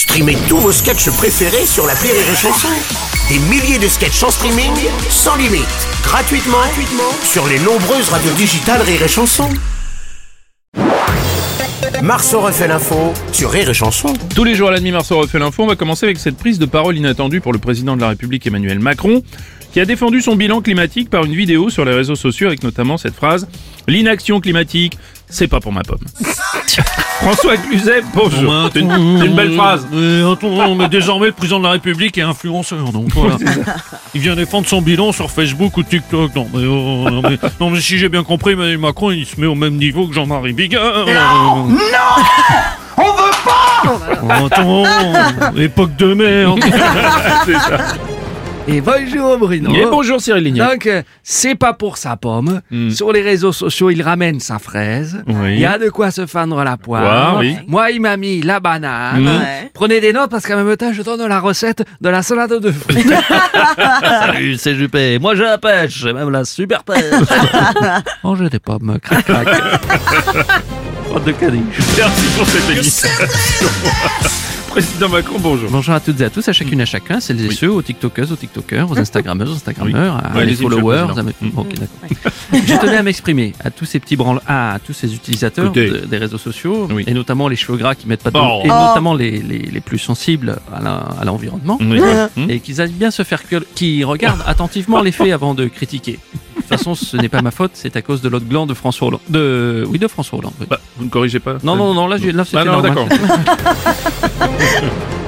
Streamez tous vos sketchs préférés sur la Rire et Chanson. Des milliers de sketchs en streaming, sans limite, gratuitement, gratuitement sur les nombreuses radios digitales Rire et Chanson. Marceau refait l'info sur Rire et Chanson. Tous les jours à la demi Marceau refait l'info. On va commencer avec cette prise de parole inattendue pour le président de la République Emmanuel Macron, qui a défendu son bilan climatique par une vidéo sur les réseaux sociaux avec notamment cette phrase L'inaction climatique, c'est pas pour ma pomme. François Cluzet, bonjour. C'est une, c'est belle phrase. euh, attends, mais désormais le président de la République est influenceur, donc voilà. Il vient défendre son bilan sur Facebook ou TikTok. Non, mais, oh, non, mais, non, mais si j'ai bien compris, Emmanuel Macron, il se met au même niveau que Jean-Marie Bigard. Non, On veut pas attends, époque de merde. Et bonjour Bruno. Et bonjour Cyril Lignac. Donc, euh, c'est pas pour sa pomme. Hmm. Sur les réseaux sociaux, il ramène sa fraise. Oui. Il y a de quoi se fendre la poire. Oui. Moi, il m'a mis la banane. Hmm. Prenez des notes parce qu'en même temps, je donne la recette de la salade de fruits. Salut, c'est Juppé. Moi, j'ai la pêche, j'ai même la super pêche. Mangez des pommes, crac crac. Pas de caniche. Merci pour cette émission. Président Macron, bonjour. Bonjour à toutes et à tous, à chacune et à chacun, celles et ceux, aux TikTokeuses, aux TikTokers, aux Instagrammeuses, aux Instagrammeurs, à Ouais, les followers. à mes- d'accord. Je tenais à m'exprimer à tous ces petits branles, à tous ces utilisateurs de- des réseaux sociaux, Oui. et notamment les cheveux gras qui mettent pas de Oh. et notamment les, les, les plus sensibles à l'environnement, Oui. Hmm et qu'ils aillent bien se faire que, qui regardent attentivement les faits avant de critiquer. De toute façon, ce n'est pas ma faute, c'est à cause de l'autre gland de François Hollande. De, oui, de François Hollande. oui. Bah, vous ne corrigez pas Non, non, non, là, là c'était Ah non, normal. d'accord.